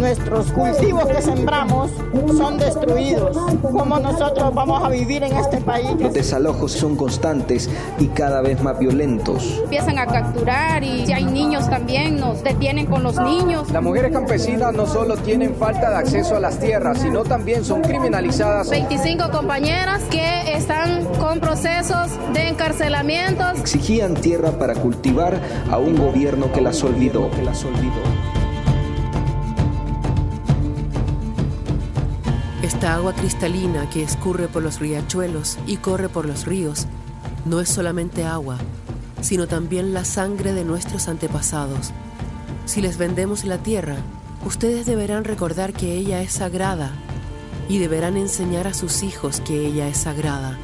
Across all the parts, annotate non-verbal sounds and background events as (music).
Nuestros cultivos que sembramos son destruidos. ¿Cómo nosotros vamos a vivir en este país? Los desalojos son constantes y cada vez más violentos. Empiezan a capturar y si hay niños también nos detienen con los niños. Las mujeres campesinas no solo tienen falta de acceso a las tierras, sino también son criminalizadas. 25 compañeras que están con procesos de encarcelamiento. Exigían tierra para cultivar a un gobierno que las olvidó. Que las olvidó. Esta agua cristalina que escurre por los riachuelos y corre por los ríos no es solamente agua, sino también la sangre de nuestros antepasados. Si les vendemos la tierra, ustedes deberán recordar que ella es sagrada y deberán enseñar a sus hijos que ella es sagrada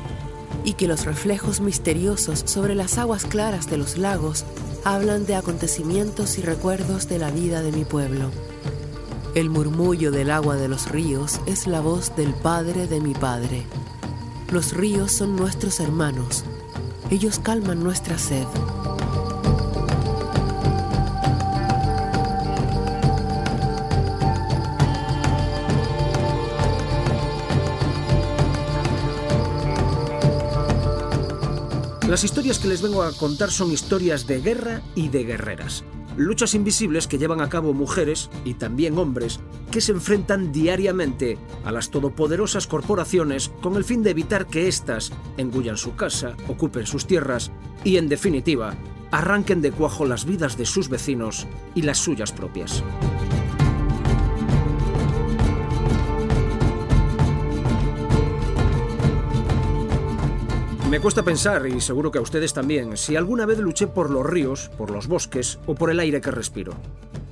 y que los reflejos misteriosos sobre las aguas claras de los lagos hablan de acontecimientos y recuerdos de la vida de mi pueblo. El murmullo del agua de los ríos es la voz del Padre de mi Padre. Los ríos son nuestros hermanos. Ellos calman nuestra sed. Las historias que les vengo a contar son historias de guerra y de guerreras. Luchas invisibles que llevan a cabo mujeres y también hombres que se enfrentan diariamente a las todopoderosas corporaciones con el fin de evitar que éstas engullan su casa, ocupen sus tierras y, en definitiva, arranquen de cuajo las vidas de sus vecinos y las suyas propias. Me cuesta pensar, y seguro que a ustedes también, si alguna vez luché por los ríos, por los bosques o por el aire que respiro.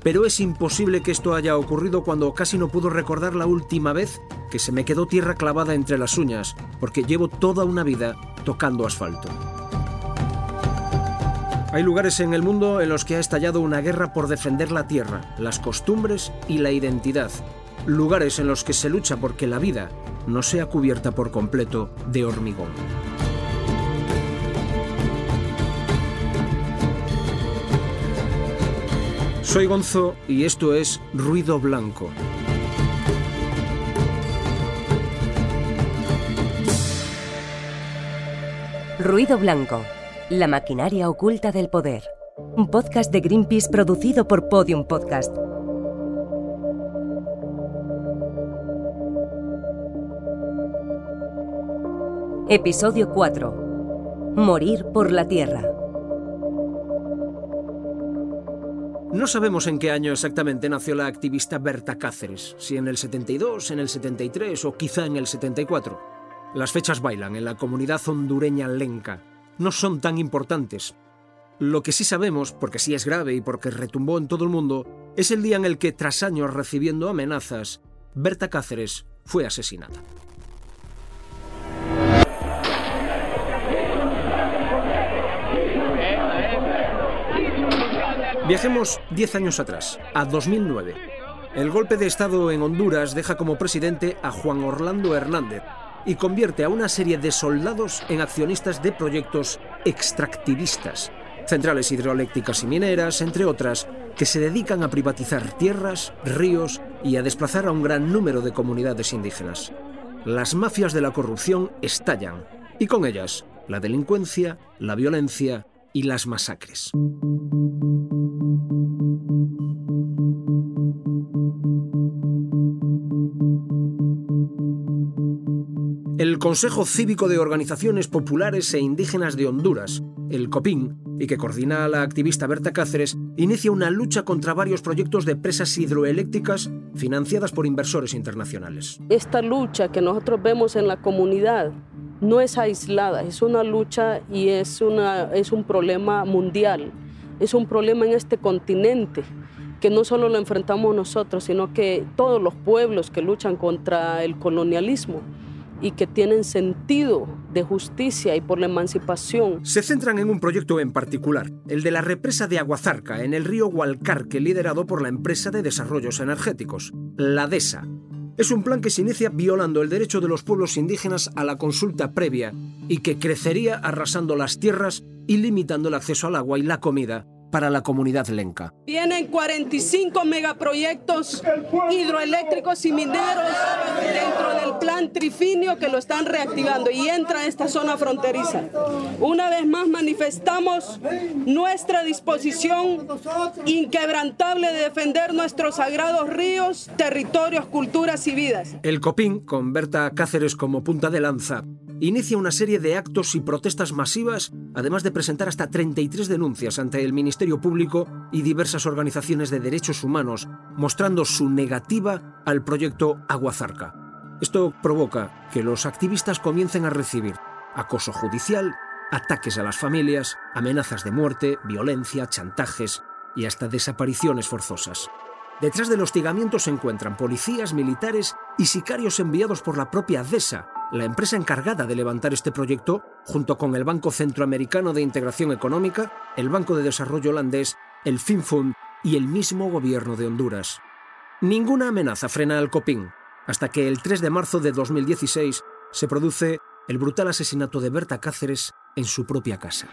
Pero es imposible que esto haya ocurrido cuando casi no puedo recordar la última vez que se me quedó tierra clavada entre las uñas, porque llevo toda una vida tocando asfalto. Hay lugares en el mundo en los que ha estallado una guerra por defender la tierra, las costumbres y la identidad. Lugares en los que se lucha porque la vida no sea cubierta por completo de hormigón. Soy Gonzo y esto es Ruido Blanco. Ruido Blanco, la maquinaria oculta del poder. Un podcast de Greenpeace producido por Podium Podcast. Episodio 4. Morir por la Tierra. No sabemos en qué año exactamente nació la activista Berta Cáceres, si en el 72, en el 73 o quizá en el 74. Las fechas bailan en la comunidad hondureña lenca. No son tan importantes. Lo que sí sabemos, porque sí es grave y porque retumbó en todo el mundo, es el día en el que, tras años recibiendo amenazas, Berta Cáceres fue asesinada. Viajemos 10 años atrás, a 2009. El golpe de Estado en Honduras deja como presidente a Juan Orlando Hernández y convierte a una serie de soldados en accionistas de proyectos extractivistas, centrales hidroeléctricas y mineras, entre otras, que se dedican a privatizar tierras, ríos y a desplazar a un gran número de comunidades indígenas. Las mafias de la corrupción estallan y con ellas la delincuencia, la violencia y las masacres. El Consejo Cívico de Organizaciones Populares e Indígenas de Honduras, el COPIN, y que coordina a la activista Berta Cáceres, inicia una lucha contra varios proyectos de presas hidroeléctricas financiadas por inversores internacionales. Esta lucha que nosotros vemos en la comunidad no es aislada, es una lucha y es, una, es un problema mundial, es un problema en este continente que no solo lo enfrentamos nosotros, sino que todos los pueblos que luchan contra el colonialismo y que tienen sentido de justicia y por la emancipación. Se centran en un proyecto en particular, el de la represa de Aguazarca, en el río Hualcarque, liderado por la empresa de desarrollos energéticos, la DESA. Es un plan que se inicia violando el derecho de los pueblos indígenas a la consulta previa y que crecería arrasando las tierras y limitando el acceso al agua y la comida para la comunidad lenca. Tienen 45 megaproyectos hidroeléctricos y mineros dentro plan Trifinio que lo están reactivando y entra a esta zona fronteriza. Una vez más manifestamos nuestra disposición inquebrantable de defender nuestros sagrados ríos, territorios, culturas y vidas. El COPIN, con Berta Cáceres como punta de lanza, inicia una serie de actos y protestas masivas, además de presentar hasta 33 denuncias ante el Ministerio Público y diversas organizaciones de derechos humanos, mostrando su negativa al proyecto Aguazarca. Esto provoca que los activistas comiencen a recibir acoso judicial, ataques a las familias, amenazas de muerte, violencia, chantajes y hasta desapariciones forzosas. Detrás del hostigamiento se encuentran policías, militares y sicarios enviados por la propia DESA, la empresa encargada de levantar este proyecto, junto con el Banco Centroamericano de Integración Económica, el Banco de Desarrollo Holandés, el FinFund y el mismo gobierno de Honduras. Ninguna amenaza frena al COPIN, hasta que el 3 de marzo de 2016 se produce el brutal asesinato de Berta Cáceres en su propia casa.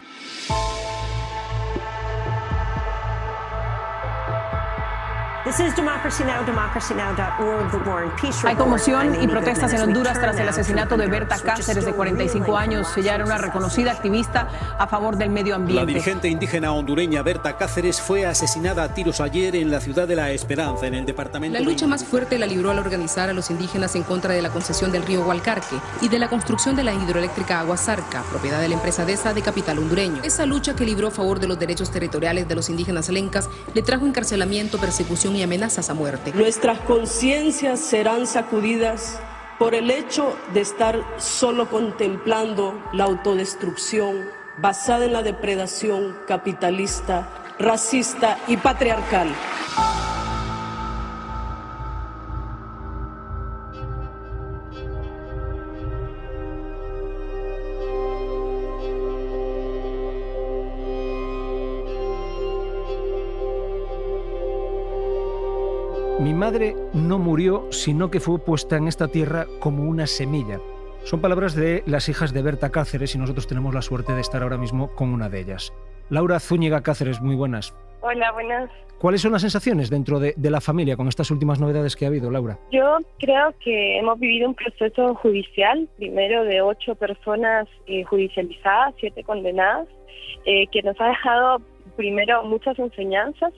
Hay conmoción y protestas en Honduras tras el asesinato de Berta Cáceres, de 45 años. Ella era una reconocida activista a favor del medio ambiente. La dirigente indígena hondureña Berta Cáceres fue asesinada a tiros ayer en la ciudad de La Esperanza, en el departamento. La lucha más fuerte la libró al organizar a los indígenas en contra de la concesión del río Hualcarque y de la construcción de la hidroeléctrica Aguasarca, propiedad de la empresa DESA de capital hondureño. Esa lucha que libró a favor de los derechos territoriales de los indígenas lencas le trajo encarcelamiento, persecución y amenazas a muerte. Nuestras conciencias serán sacudidas por el hecho de estar solo contemplando la autodestrucción basada en la depredación capitalista, racista y patriarcal. Mi madre no murió, sino que fue puesta en esta tierra como una semilla. Son palabras de las hijas de Berta Cáceres y nosotros tenemos la suerte de estar ahora mismo con una de ellas. Laura Zúñiga Cáceres, muy buenas. Hola, buenas. ¿Cuáles son las sensaciones dentro de, de, la familia con estas últimas novedades que ha habido, Laura? Yo creo que hemos vivido un proceso judicial, primero de ocho personas eh, judicializadas, siete condenadas, eh, que nos ha dejado primero muchas enseñanzas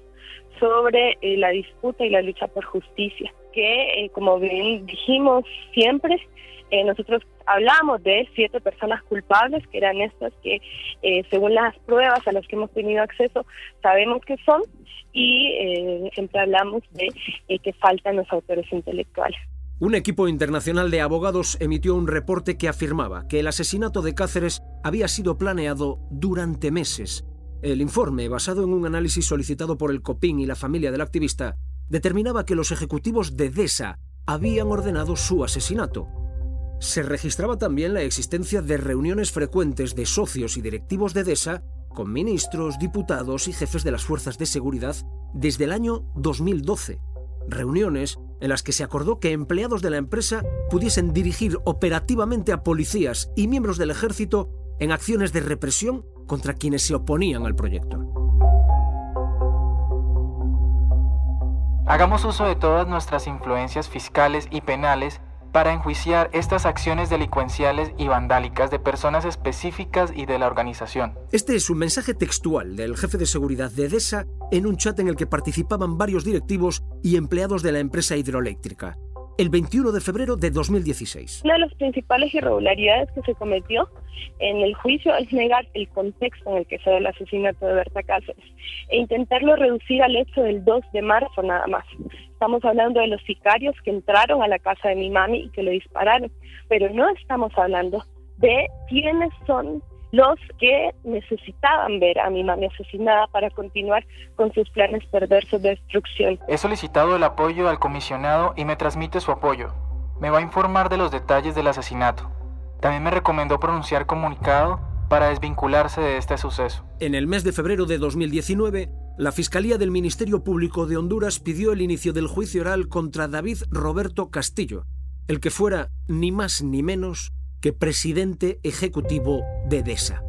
sobre eh, la disputa y la lucha por justicia, que eh, como bien dijimos siempre, eh, nosotros hablamos de siete personas culpables, que eran estas que según las pruebas a las que hemos tenido acceso sabemos que son, y siempre hablamos de que faltan los autores intelectuales. Un equipo internacional de abogados emitió un reporte que afirmaba que el asesinato de Cáceres había sido planeado durante meses el informe, basado en un análisis solicitado por el COPIN y la familia del activista, determinaba que los ejecutivos de DESA habían ordenado su asesinato. Se registraba también la existencia de reuniones frecuentes de socios y directivos de DESA con ministros, diputados y jefes de las fuerzas de seguridad desde el año 2012. Reuniones en las que se acordó que empleados de la empresa pudiesen dirigir operativamente a policías y miembros del ejército en acciones de represión contra quienes se oponían al proyecto. Hagamos uso de todas nuestras influencias fiscales y penales para enjuiciar estas acciones delincuenciales y vandálicas de personas específicas y de la organización. Este es un mensaje textual del jefe de seguridad de DESA en un chat en el que participaban varios directivos y empleados de la empresa hidroeléctrica el 21 de febrero de 2016. Una de las principales irregularidades que se cometió en el juicio es negar el contexto en el que se dio el asesinato de Berta Cáceres e intentarlo reducir al hecho del 2 de marzo nada más. Estamos hablando de los sicarios que entraron a la casa de mi mami y que le dispararon, pero no estamos hablando de quiénes son los que necesitaban ver a mi mami asesinada para continuar con sus planes perversos de destrucción. He solicitado el apoyo al comisionado y me transmite su apoyo. Me va a informar de los detalles del asesinato. También me recomendó pronunciar comunicado para desvincularse de este suceso. En el mes de febrero de 2019, la Fiscalía del Ministerio Público de Honduras pidió el inicio del juicio oral contra David Roberto Castillo, el que fuera ni más ni menos que presidente ejecutivo de DESA.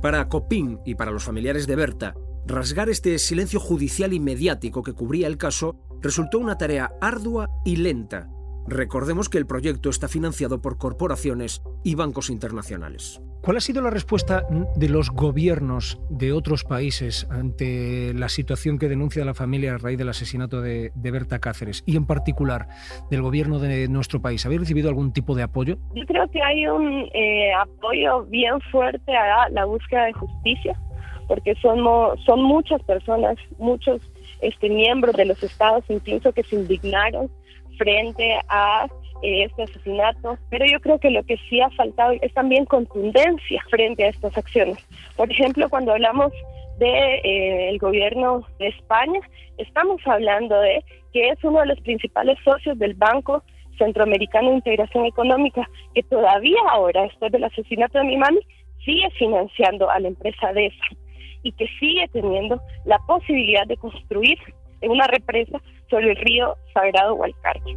Para Copín y para los familiares de Berta, rasgar este silencio judicial y mediático que cubría el caso resultó una tarea ardua y lenta. Recordemos que el proyecto está financiado por corporaciones y bancos internacionales. ¿Cuál ha sido la respuesta de los gobiernos de otros países ante la situación que denuncia la familia a raíz del asesinato de, Berta Cáceres y en particular del gobierno de nuestro país? ¿Habéis recibido algún tipo de apoyo? Yo creo que hay un eh, apoyo bien fuerte a la búsqueda de justicia, porque somos, son muchas personas, muchos este, miembros de los estados incluso que se indignaron frente a eh, este asesinato, pero yo creo que lo que sí ha faltado es también contundencia frente a estas acciones. Por ejemplo, cuando hablamos del de, eh, gobierno de España, estamos hablando de que es uno de los principales socios del Banco Centroamericano de Integración Económica, que todavía ahora, después del asesinato de mi mami, sigue financiando a la empresa DESA y que sigue teniendo la posibilidad de construir una represa sobre el río Sagrado Hualcarque.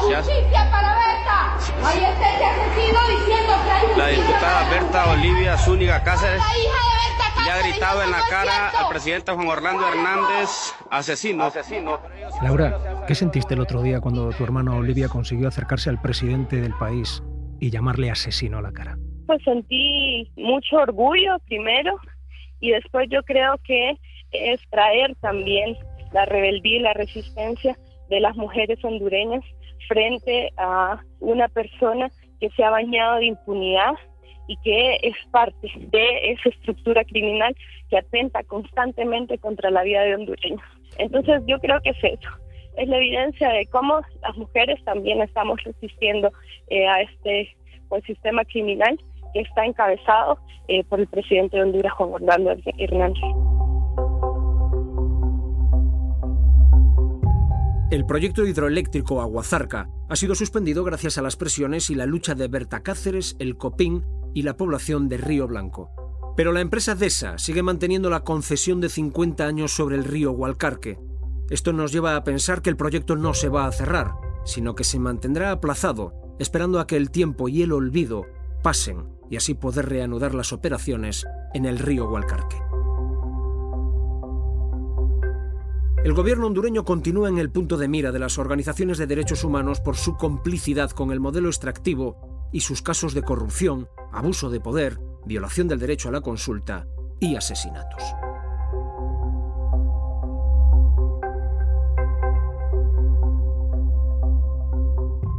¡Justicia para Berta! ¡Ahí está ese asesino diciendo que hay La diputada Berta Olivia Zúñiga Cáceres le ha gritado en la cara al presidente Juan Orlando Hernández, asesino. asesino. Laura, ¿qué sentiste el otro día cuando tu hermana Olivia consiguió acercarse al presidente del país y llamarle asesino a la cara? Pues sentí mucho orgullo primero y después yo creo que es traer también la rebeldía y la resistencia de las mujeres hondureñas frente a una persona que se ha bañado de impunidad y que es parte de esa estructura criminal que atenta constantemente contra la vida de hondureños. Entonces yo creo que es eso, es la evidencia de cómo las mujeres también estamos resistiendo eh, a este pues, sistema criminal que está encabezado eh, por el presidente de Honduras, Juan Orlando Hernández. El proyecto hidroeléctrico Aguazarca ha sido suspendido gracias a las presiones y la lucha de Berta Cáceres, el Copín y la población de Río Blanco. Pero la empresa DESA sigue manteniendo la concesión de 50 años sobre el río Hualcarque. Esto nos lleva a pensar que el proyecto no se va a cerrar, sino que se mantendrá aplazado, esperando a que el tiempo y el olvido pasen y así poder reanudar las operaciones en el río Hualcarque. El gobierno hondureño continúa en el punto de mira de las organizaciones de derechos humanos por su complicidad con el modelo extractivo y sus casos de corrupción, abuso de poder, violación del derecho a la consulta y asesinatos.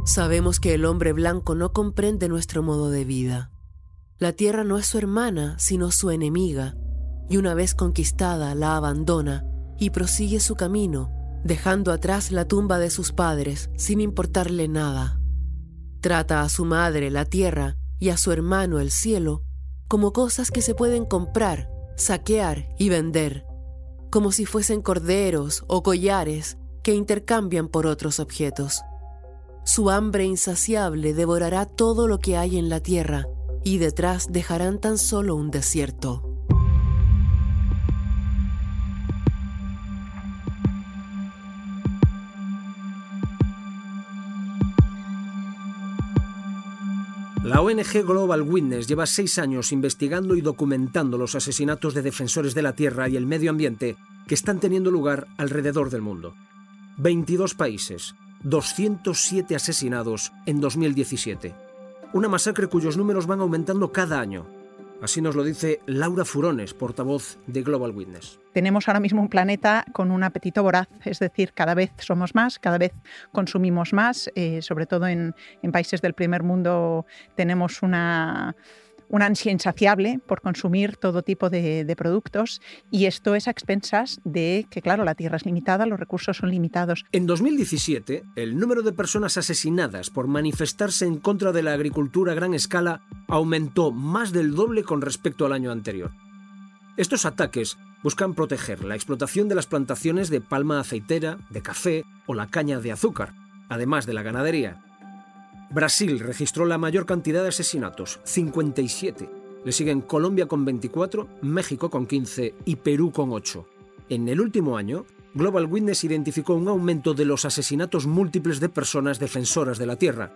Sabemos que el hombre blanco no comprende nuestro modo de vida. La tierra no es su hermana, sino su enemiga, y una vez conquistada la abandona y prosigue su camino, dejando atrás la tumba de sus padres sin importarle nada. Trata a su madre la tierra y a su hermano el cielo como cosas que se pueden comprar, saquear y vender, como si fuesen corderos o collares que intercambian por otros objetos. Su hambre insaciable devorará todo lo que hay en la tierra y detrás dejarán tan solo un desierto. La ONG Global Witness lleva seis años investigando y documentando los asesinatos de defensores de la tierra y el medio ambiente que están teniendo lugar alrededor del mundo. 22 países, 207 asesinados en 2017. Una masacre cuyos números van aumentando cada año, Así nos lo dice Laura Furones, portavoz de Global Witness. Tenemos ahora mismo un planeta con un apetito voraz, es decir, cada vez somos más, cada vez consumimos más, eh, sobre todo en países del primer mundo tenemos una una ansia insaciable por consumir todo tipo de, productos y esto es a expensas de que, claro, la tierra es limitada, los recursos son limitados. En 2017, el número de personas asesinadas por manifestarse en contra de la agricultura a gran escala aumentó más del doble con respecto al año anterior. Estos ataques buscan proteger la explotación de las plantaciones de palma aceitera, de café o la caña de azúcar, además de la ganadería. Brasil registró la mayor cantidad de asesinatos, 57, Le siguen Colombia con 24, México con 15 y Perú con 8. En el último año, Global Witness identificó un aumento de los asesinatos múltiples de personas defensoras de la Tierra,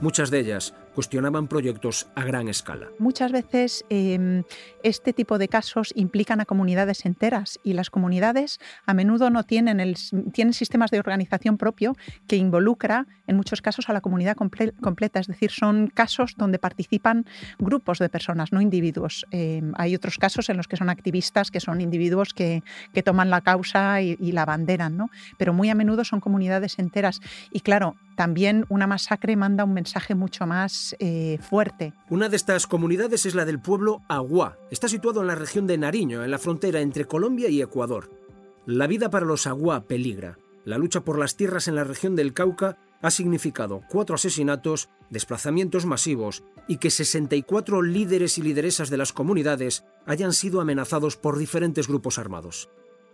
Muchas de ellas cuestionaban proyectos a gran escala. Muchas veces eh, este tipo de casos implican a comunidades enteras y las comunidades a menudo no tienen, el, tienen sistemas de organización propio que involucra en muchos casos a la comunidad comple completa. Es decir, son casos donde participan grupos de personas, no individuos. Eh, hay otros casos en los que son activistas, que son individuos que, que toman la causa y, y la banderan, ¿no? pero muy a menudo son comunidades enteras. Y claro, también una masacre manda un mensaje mucho más eh, fuerte. Una de estas comunidades es la del pueblo Agua. Está situado en la región de Nariño, en la frontera entre Colombia y Ecuador. La vida para los Agua peligra. La lucha por las tierras en la región del Cauca ha significado cuatro asesinatos, desplazamientos masivos y que 64 líderes y lideresas de las comunidades hayan sido amenazados por diferentes grupos armados.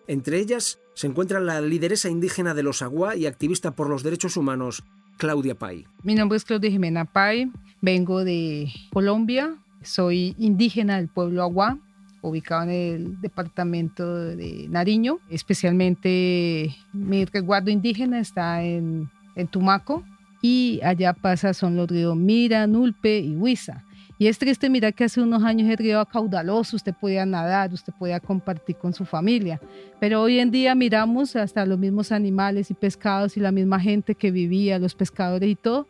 Entre ellas se encuentra la lideresa indígena de los Agua y activista por los derechos humanos, Claudia Pay. Mi nombre es Claudia Jimena Pay, vengo de Colombia, soy indígena del pueblo Agua, ubicado en el departamento de Nariño. Especialmente mi resguardo indígena está en, en Tumaco y allá pasa son los ríos Mira, Nulpe y Huiza. Y es triste mirar que hace unos años el río era caudaloso, usted podía nadar, usted podía compartir con su familia, pero hoy en día miramos hasta los mismos animales y pescados y la misma gente que vivía, los pescadores y todo,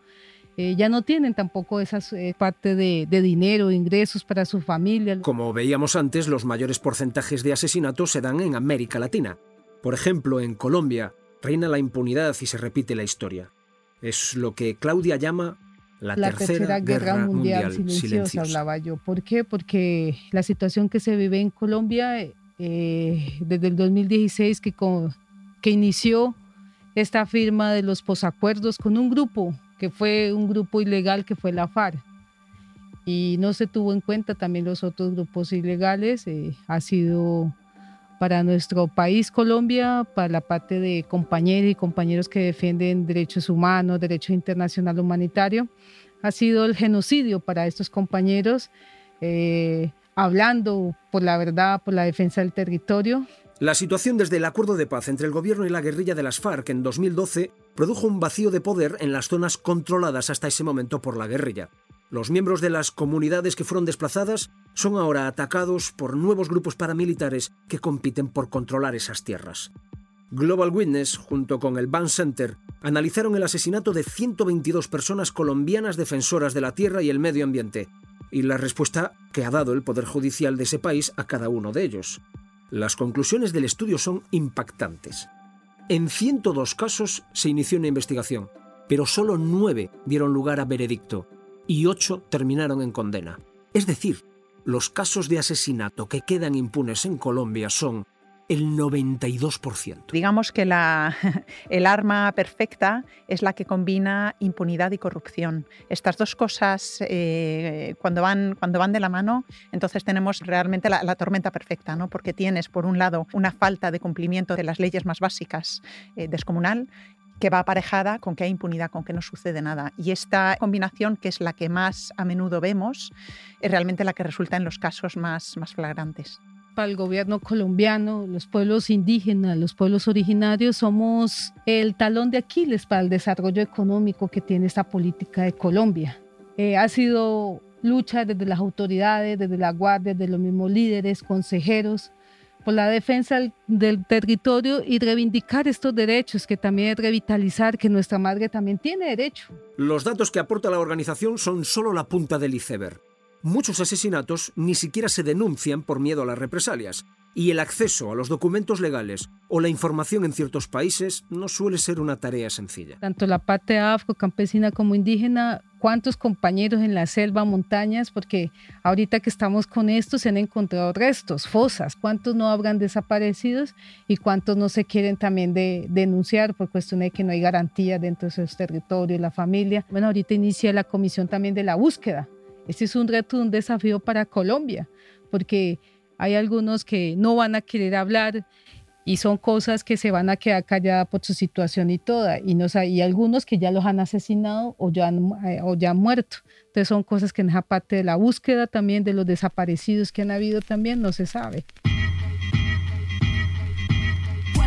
eh, ya no tienen tampoco esa eh, parte de, de dinero, ingresos para su familia. Como veíamos antes, los mayores porcentajes de asesinatos se dan en América Latina. Por ejemplo, en Colombia reina la impunidad y se repite la historia. Es lo que Claudia llama la, la tercera, guerra, guerra mundial, silenciosa, silenciosa. hablaba yo. ¿Por qué? Porque la situación que se vive en Colombia eh, desde el 2016 que, con, que inició esta firma de los posacuerdos con un grupo que fue un grupo ilegal que fue la FARC y no se tuvo en cuenta también los otros grupos ilegales eh, ha sido para nuestro país Colombia, para la parte de compañeros y compañeros que defienden derechos humanos, derecho internacional humanitario, ha sido el genocidio para estos compañeros, eh, hablando por la verdad, por la defensa del territorio. La situación desde el acuerdo de paz entre el gobierno y la guerrilla de las FARC en 2012 produjo un vacío de poder en las zonas controladas hasta ese momento por la guerrilla. Los miembros de las comunidades que fueron desplazadas son ahora atacados por nuevos grupos paramilitares que compiten por controlar esas tierras. Global Witness, junto con el Ban Center, analizaron el asesinato de 122 personas colombianas defensoras de la tierra y el medio ambiente, y la respuesta que ha dado el Poder Judicial de ese país a cada uno de ellos. Las conclusiones del estudio son impactantes. En 102 casos se inició una investigación, pero solo 9 dieron lugar a veredicto, y ocho terminaron en condena. Es decir, los casos de asesinato que quedan impunes en Colombia son el 92%. Digamos que la, (laughs) el arma perfecta es la que combina impunidad y corrupción. Estas dos cosas, eh, cuando, van, cuando van de la mano, entonces tenemos realmente la, la, tormenta perfecta, ¿no? porque tienes, por un lado, una falta de cumplimiento de las leyes más básicas eh, descomunal que va aparejada con que hay impunidad, con que no sucede nada. Y esta combinación, que es la que más a menudo vemos, es realmente la que resulta en los casos más, más flagrantes. Para el gobierno colombiano, los pueblos indígenas, los pueblos originarios, somos el talón de Aquiles para el desarrollo económico que tiene esta política de Colombia. Eh, ha sido lucha desde las autoridades, desde la guardia, desde los mismos líderes, consejeros, por la defensa del, territorio y reivindicar estos derechos, que también es revitalizar que nuestra madre también tiene derecho. Los datos que aporta la organización son solo la punta del iceberg. Muchos asesinatos ni siquiera se denuncian por miedo a las represalias, y el acceso a los documentos legales o la información en ciertos países no suele ser una tarea sencilla. Tanto la parte afro, campesina como indígena, cuántos compañeros en la selva, montañas, porque ahorita que estamos con esto se han encontrado restos, fosas, cuántos no habrán desaparecido y cuántos no se quieren también de, denunciar por cuestión de que no hay garantía dentro de esos territorios, la familia. Bueno, ahorita inicia la comisión también de la búsqueda. Este es un reto, un desafío para Colombia, porque hay algunos que no van a querer hablar y son cosas que se van a quedar calladas por su situación y toda, y, no, y algunos que ya los han asesinado o ya han, eh, o ya han muerto. Entonces son cosas que en esa parte de la búsqueda también de los desaparecidos que han habido también no se sabe.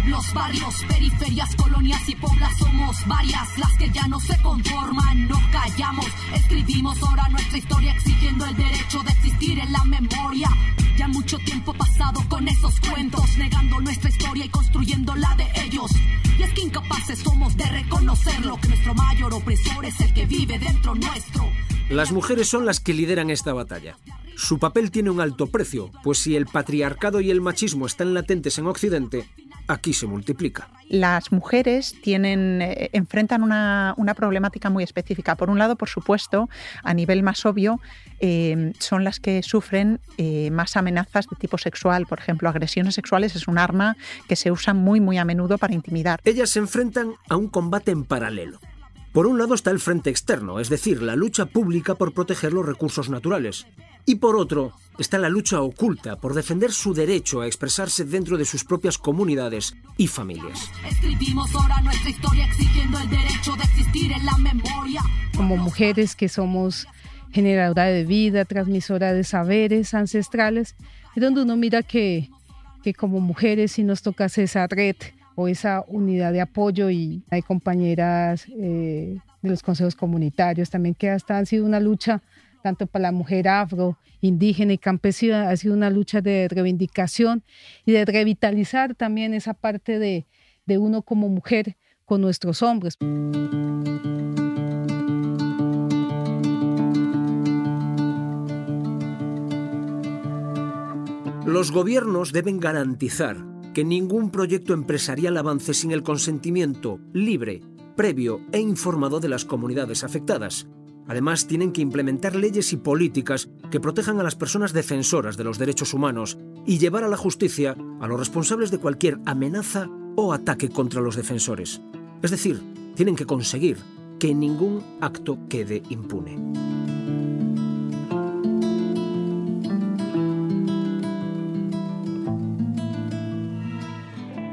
Pueblos, barrios, periferias, colonias y poblas somos varias las que ya no se conforman, nos callamos, escribimos ahora nuestra historia exigiendo el derecho de existir en la memoria. Ya mucho tiempo pasado con esos cuentos, negando nuestra historia y construyendo la de ellos. Y es que incapaces somos de reconocerlo, que nuestro mayor opresor es el que vive dentro nuestro. Las mujeres son las que lideran esta batalla. Su papel tiene un alto precio, pues si el patriarcado y el machismo están latentes en Occidente, aquí se multiplica. Las mujeres tienen, eh, enfrentan una, problemática muy específica. Por un lado, por supuesto, a nivel más obvio, eh, son las que sufren eh, más amenazas de tipo sexual. Por ejemplo, agresiones sexuales es un arma que se usa muy, muy a menudo para intimidar. Ellas se enfrentan a un combate en paralelo. Por un lado está el frente externo, es decir, la lucha pública por proteger los recursos naturales. Y por otro, está la lucha oculta por defender su derecho a expresarse dentro de sus propias comunidades y familias. Escribimos ahora nuestra historia exigiendo el derecho de existir en la memoria. Como mujeres que somos generadora de vida, transmisora de saberes ancestrales, es donde uno mira que, que como mujeres si nos toca esa red o esa unidad de apoyo y hay compañeras eh, de los consejos comunitarios también que hasta han sido una lucha tanto para la mujer afro, indígena y campesina, ha sido una lucha de reivindicación y de revitalizar también esa parte de, de uno como mujer con nuestros hombres. Los gobiernos deben garantizar que ningún proyecto empresarial avance sin el consentimiento libre, previo e informado de las comunidades afectadas, Además, tienen que implementar leyes y políticas que protejan a las personas defensoras de los derechos humanos y llevar a la justicia a los responsables de cualquier amenaza o ataque contra los defensores. Es decir, tienen que conseguir que ningún acto quede impune.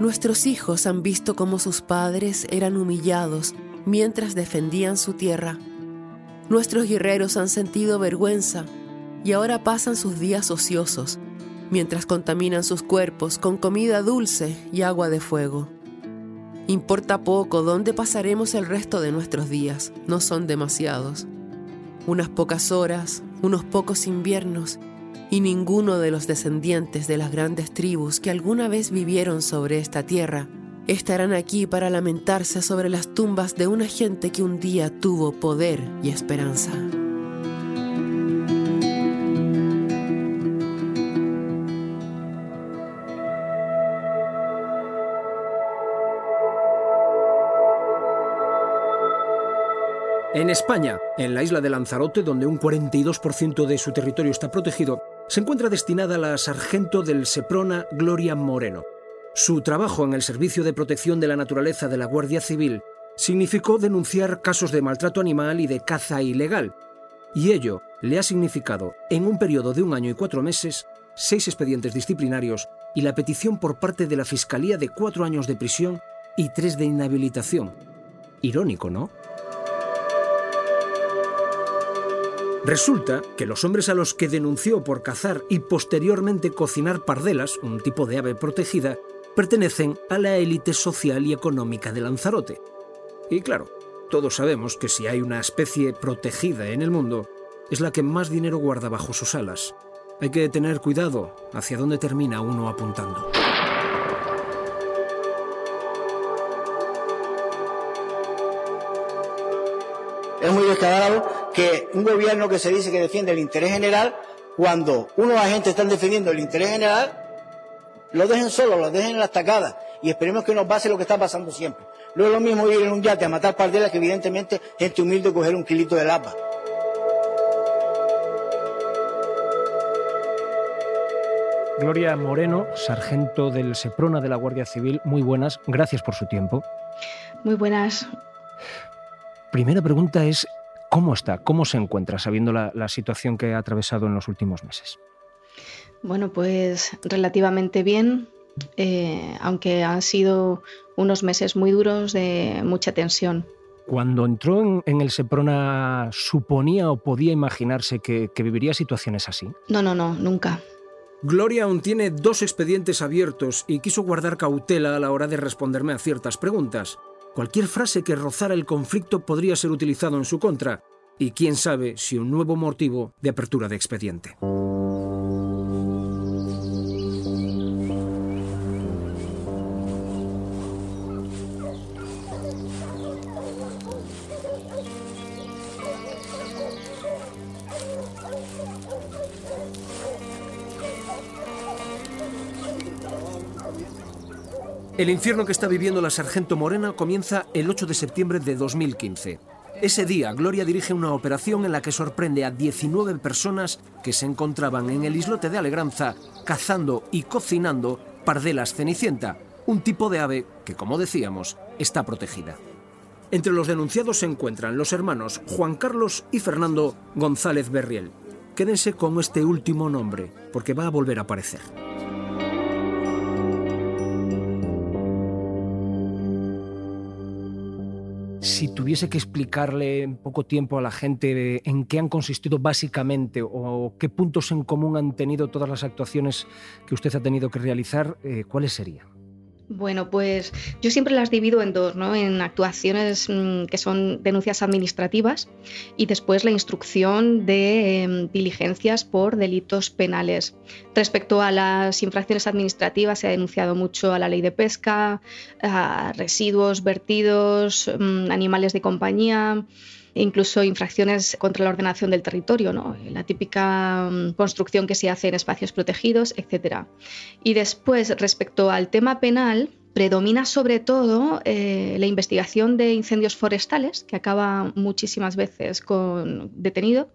Nuestros hijos han visto cómo sus padres eran humillados mientras defendían su tierra Nuestros guerreros han sentido vergüenza y ahora pasan sus días ociosos, mientras contaminan sus cuerpos con comida dulce y agua de fuego. Importa poco dónde pasaremos el resto de nuestros días, no son demasiados. Unas pocas horas, unos pocos inviernos, y ninguno de los descendientes de las grandes tribus que alguna vez vivieron sobre esta tierra estarán aquí para lamentarse sobre las tumbas de una gente que un día tuvo poder y esperanza. En España, en la isla de Lanzarote, donde un 42% de su territorio está protegido, se encuentra destinada la sargento del Seprona Gloria Moreno. Su trabajo en el Servicio de Protección de la Naturaleza de la Guardia Civil significó denunciar casos de maltrato animal y de caza ilegal, y ello le ha significado, en un periodo de un año y cuatro meses, seis expedientes disciplinarios y la petición por parte de la Fiscalía de cuatro años de prisión y tres de inhabilitación. Irónico, ¿no? Resulta que los hombres a los que denunció por cazar y posteriormente cocinar pardelas, un tipo de ave protegida, pertenecen a la élite social y económica de Lanzarote. Y claro, todos sabemos que si hay una especie protegida en el mundo, es la que más dinero guarda bajo sus alas. Hay que tener cuidado hacia dónde termina uno apuntando. Es muy descarado que un gobierno que se dice que defiende el interés general, cuando unos agentes están defendiendo el interés general, lo dejen solo, lo dejen en la estacada y esperemos que nos pase lo que está pasando siempre. No es lo mismo ir en un yate a matar pardelas que evidentemente gente humilde coger un kilito de lapa. Gloria Moreno, sargento del Seprona de la Guardia Civil, muy buenas, gracias por su tiempo. Muy buenas. Primera pregunta es, ¿cómo está? ¿Cómo se encuentra sabiendo la, la situación que ha atravesado en los últimos meses? Bueno, pues relativamente bien. eh, aunque han sido unos meses muy duros de mucha tensión. Cuando entró en, el Seprona, ¿suponía o podía imaginarse que, que viviría situaciones así? No, no, no, nunca. Gloria aún tiene dos expedientes abiertos y quiso guardar cautela a la hora de responderme a ciertas preguntas. Cualquier frase que rozara el conflicto podría ser utilizado en su contra, y quién sabe si un nuevo motivo de apertura de expediente. El infierno que está viviendo la sargento Morena comienza el 8 de septiembre de 2015. Ese día, Gloria dirige una operación en la que sorprende a 19 personas que se encontraban en el islote de Alegranza cazando y cocinando pardelas cenicienta, un tipo de ave que, como decíamos, está protegida. Entre los denunciados se encuentran los hermanos Juan Carlos y Fernando González Berriel. Quédense con este último nombre, porque va a volver a aparecer. Si tuviese que explicarle en poco tiempo a la gente en qué han consistido básicamente o qué puntos en común han tenido todas las actuaciones que usted ha tenido que realizar, eh, ¿cuáles serían? Bueno, pues yo siempre las divido en dos, ¿no? En actuaciones mm, que son denuncias administrativas y después la instrucción de em, diligencias por delitos penales. Respecto a las infracciones administrativas, se ha denunciado mucho a la ley de pesca, a residuos vertidos, mm, animales de compañía incluso infracciones contra la ordenación del territorio, la típica mm, construcción que se hace en espacios protegidos, etc. Y después, respecto al tema penal, predomina sobre todo eh, la investigación de incendios forestales, que acaba muchísimas veces con detenido,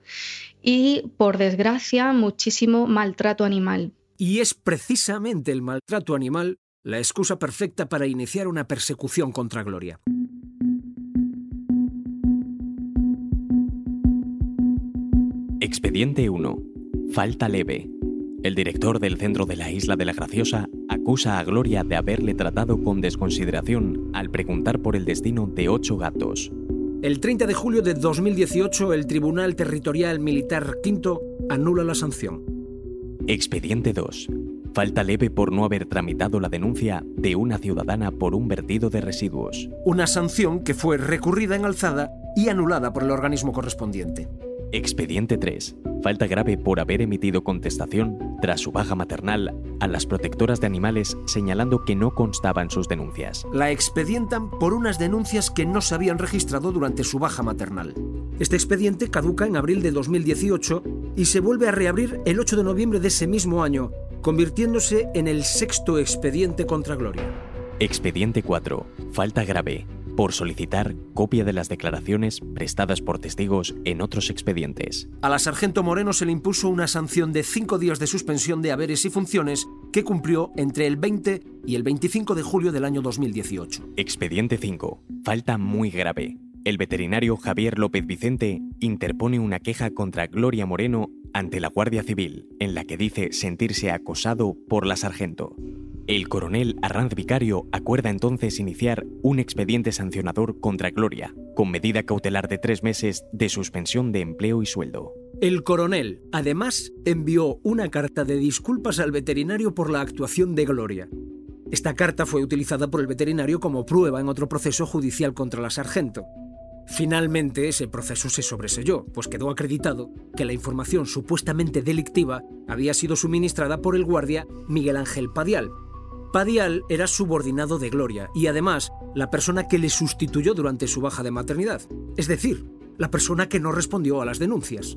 y por desgracia muchísimo maltrato animal. Y es precisamente el maltrato animal la excusa perfecta para iniciar una persecución contra Gloria. Expediente 1. Falta leve. El director del centro de la isla de la Graciosa acusa a Gloria de haberle tratado con desconsideración al preguntar por el destino de ocho gatos. El 30 de julio de 2018, el Tribunal Territorial Militar V anula la sanción. Expediente 2. Falta leve por no haber tramitado la denuncia de una ciudadana por un vertido de residuos. Una sanción que fue recurrida en alzada y anulada por el organismo correspondiente. Expediente 3. Falta grave por haber emitido contestación tras su baja maternal a las protectoras de animales señalando que no constaban sus denuncias. La expedientan por unas denuncias que no se habían registrado durante su baja maternal. Este expediente caduca en abril de 2018 y se vuelve a reabrir el 8 de noviembre de ese mismo año, convirtiéndose en el sexto expediente contra Gloria. Expediente 4. Falta grave por solicitar copia de las declaraciones prestadas por testigos en otros expedientes. A la sargento Moreno se le impuso una sanción de cinco días de suspensión de haberes y funciones que cumplió entre el 20 y el 25 de julio del año 2018. Expediente 5. Falta muy grave. El veterinario Javier López Vicente interpone una queja contra Gloria Moreno ante la Guardia Civil, en la que dice sentirse acosado por la sargento. El coronel Arranz Vicario acuerda entonces iniciar un expediente sancionador contra Gloria, con medida cautelar de tres meses de suspensión de empleo y sueldo. El coronel, además, envió una carta de disculpas al veterinario por la actuación de Gloria. Esta carta fue utilizada por el veterinario como prueba en otro proceso judicial contra la sargento. Finalmente, ese proceso se sobreselló, pues quedó acreditado que la información supuestamente delictiva había sido suministrada por el guardia Miguel Ángel Padial, Padial era subordinado de Gloria y además la persona que le sustituyó durante su baja de maternidad, es decir, la persona que no respondió a las denuncias.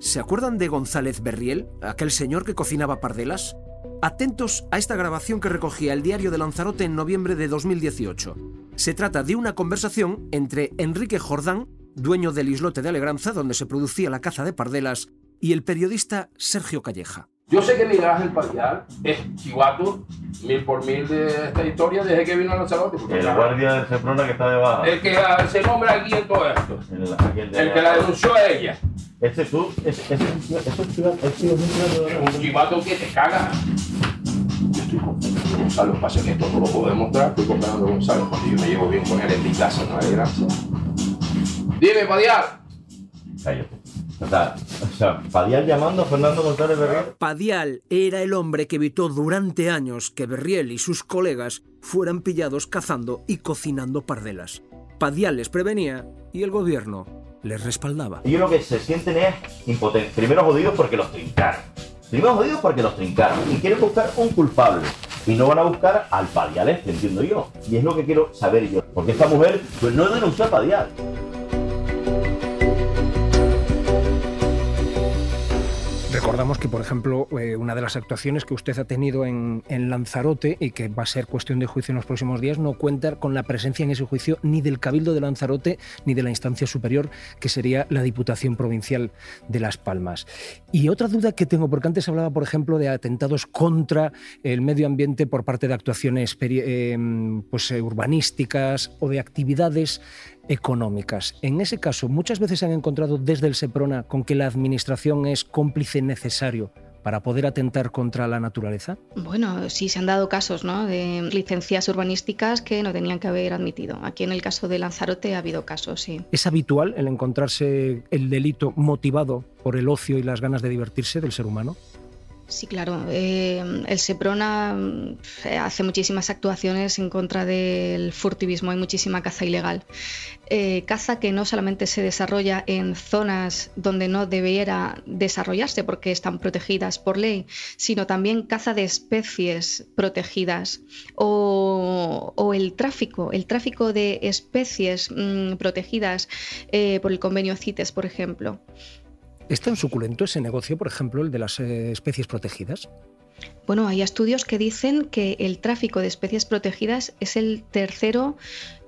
¿Se acuerdan de González Berriel, aquel señor que cocinaba pardelas? Atentos a esta grabación que recogía el diario de Lanzarote en noviembre de 2018. Se trata de una conversación entre Enrique Jordán, dueño del islote de Alegranza donde se producía la caza de pardelas, y el periodista Sergio Calleja. Yo sé que Miguel Ángel Padial es chivato mil por mil de esta historia desde que vino a Lanzarote. El guardia de Seprona que está debajo. El que se nombra aquí en todo esto. El, el que la denunció a ella. Ese tú, ese, ese, ese, ese, es un chivato que te caga. Yo estoy confundido. Gonzalo. Pasa es que esto no lo puedo demostrar, estoy con Fernando Gonzalo, porque yo me llevo bien con él en mi casa, no hay gracia. Dime, Padial. Cállate. O sea, o sea, Padial llamando a Fernando González Berriel. Padial era el hombre que evitó durante años que Berriel y sus colegas fueran pillados cazando y cocinando pardelas. Padial les prevenía y el gobierno les respaldaba. Ellos lo que se sienten es impotentes. Primero jodidos porque los trincaron. Primero jodidos porque los trincaron. Y quieren buscar un culpable. Y no van a buscar al Padial este, entiendo yo. Y es lo que quiero saber yo. Porque esta mujer pues no denunció a Padial. Recordamos que, por ejemplo, eh, una de las actuaciones que usted ha tenido en, en, Lanzarote y que va a ser cuestión de juicio en los próximos días no cuenta con la presencia en ese juicio ni del Cabildo de Lanzarote ni de la instancia superior, que sería la Diputación Provincial de Las Palmas. Y otra duda que tengo, porque antes hablaba, por ejemplo, de atentados contra el medio ambiente por parte de actuaciones eh, pues, eh, urbanísticas o de actividades económicas. En ese caso, muchas veces se han encontrado desde el SEPRONA con que la Administración es cómplice necesario para poder atentar contra la naturaleza? Bueno, sí se han dado casos ¿no? de licencias urbanísticas que no tenían que haber admitido. Aquí en el caso de Lanzarote ha habido casos, sí. ¿Es habitual el encontrarse el delito motivado por el ocio y las ganas de divertirse del ser humano? Sí, claro. Eh, el SEPRONA eh, hace muchísimas actuaciones en contra del furtivismo, hay muchísima caza ilegal. Eh, caza que no solamente se desarrolla en zonas donde no debiera desarrollarse porque están protegidas por ley, sino también caza de especies protegidas o, el tráfico, el tráfico de especies mmm, protegidas por el convenio CITES, por ejemplo. ¿Es tan suculento ese negocio, por ejemplo, el de las eh, especies protegidas? Bueno, hay estudios que dicen que el tráfico de especies protegidas es el tercero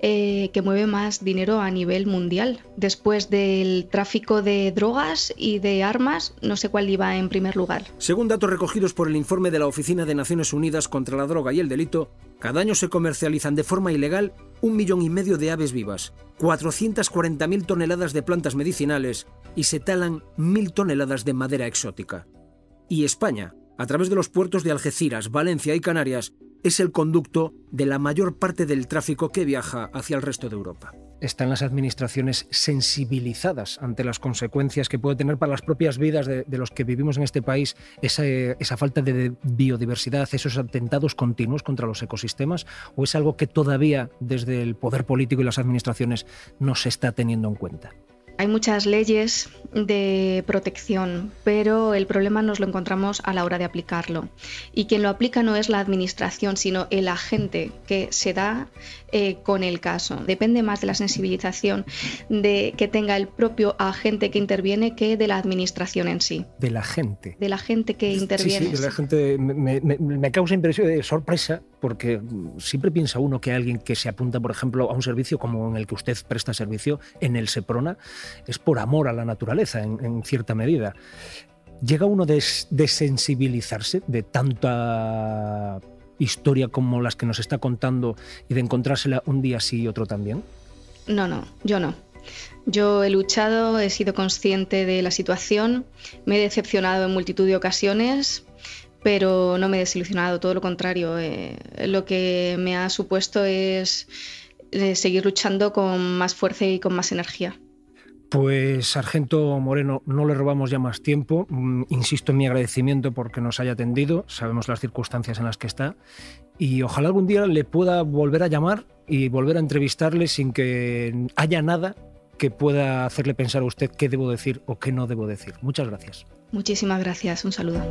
eh, que mueve más dinero a nivel mundial. Después del tráfico de drogas y de armas, no sé cuál iba en primer lugar. Según datos recogidos por el informe de la Oficina de Naciones Unidas contra la Droga y el Delito, cada año se comercializan de forma ilegal un millón y medio de aves vivas, 440.000 toneladas de plantas medicinales y se talan mil toneladas de madera exótica. Y España, a través de los puertos de Algeciras, Valencia y Canarias, es el conducto de la mayor parte del tráfico que viaja hacia el resto de Europa. ¿Están las administraciones sensibilizadas ante las consecuencias que puede tener para las propias vidas de, los que vivimos en este país esa, esa, falta de biodiversidad, esos atentados continuos contra los ecosistemas? ¿O es algo que todavía desde el poder político y las administraciones no se está teniendo en cuenta? Hay muchas leyes de protección, pero el problema nos lo encontramos a la hora de aplicarlo. Y quien lo aplica no es la administración, sino el agente que se da eh, con el caso. Depende más de la sensibilización de que tenga el propio agente que interviene que de la administración en sí. De la gente. De la gente que interviene. Sí, sí, de la gente. Me, me, me causa impresión de sorpresa porque siempre piensa uno que alguien que se apunta, por ejemplo, a un servicio como en el que usted presta servicio en el SEPRONA es por amor a la naturaleza, en, en cierta medida. ¿Llega uno de desensibilizarse de tanta historia como las que nos está contando y de encontrársela un día sí y otro también? No, no, yo no. Yo he luchado, he sido consciente de la situación, me he decepcionado en multitud de ocasiones, pero no me he desilusionado, todo lo contrario. Eh, lo que me ha supuesto es eh, seguir luchando con más fuerza y con más energía. Pues, Sargento Moreno, no le robamos ya más tiempo. Mm, insisto en mi agradecimiento porque nos haya atendido. Sabemos las circunstancias en las que está. Y ojalá algún día le pueda volver a llamar y volver a entrevistarle sin que haya nada que pueda hacerle pensar a usted qué debo decir o qué no debo decir. Muchas gracias. Muchísimas gracias. Un saludo.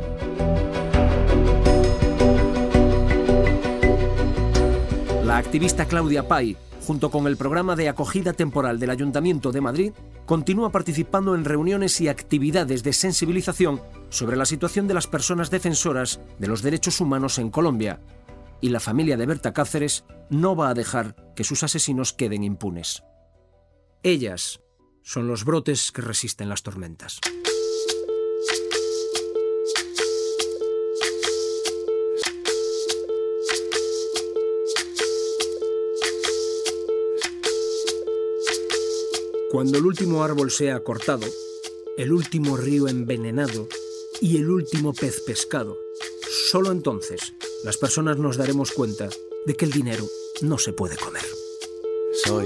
La activista Claudia Pay junto con el programa de acogida temporal del Ayuntamiento de Madrid, continúa participando en reuniones y actividades de sensibilización sobre la situación de las personas defensoras de los derechos humanos en Colombia. Y la familia de Berta Cáceres no va a dejar que sus asesinos queden impunes. Ellas son los brotes que resisten las tormentas. Cuando el último árbol sea cortado, el último río envenenado y el último pez pescado, solo entonces las personas nos daremos cuenta de que el dinero no se puede comer. Soy,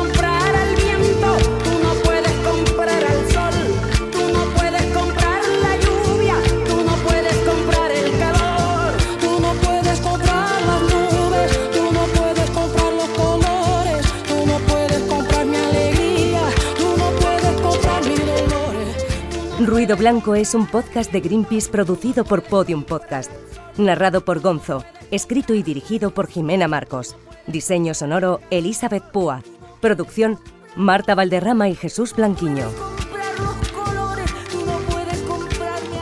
Ruido Blanco es un podcast de Greenpeace producido por Podium Podcast. Narrado por Gonzo. Escrito y dirigido por Jimena Marcos. Diseño sonoro Elizabeth Púa. Producción Marta Valderrama y Jesús Blanquiño.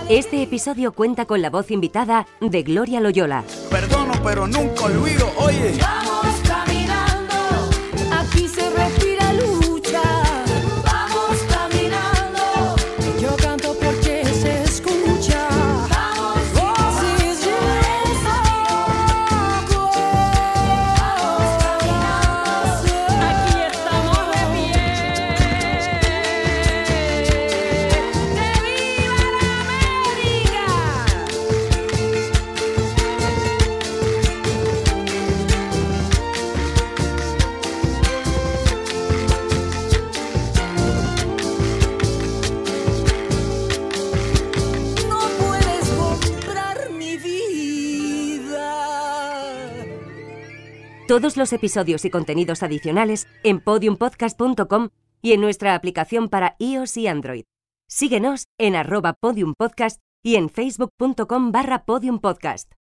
Este episodio cuenta con la voz invitada de Gloria Loyola. Perdono pero nunca olvido, oye. Todos los episodios y contenidos adicionales en podiumpodcast.com y en nuestra aplicación para iOS y Android. Síguenos en arroba podiumpodcast y en facebook.com barra podiumpodcast.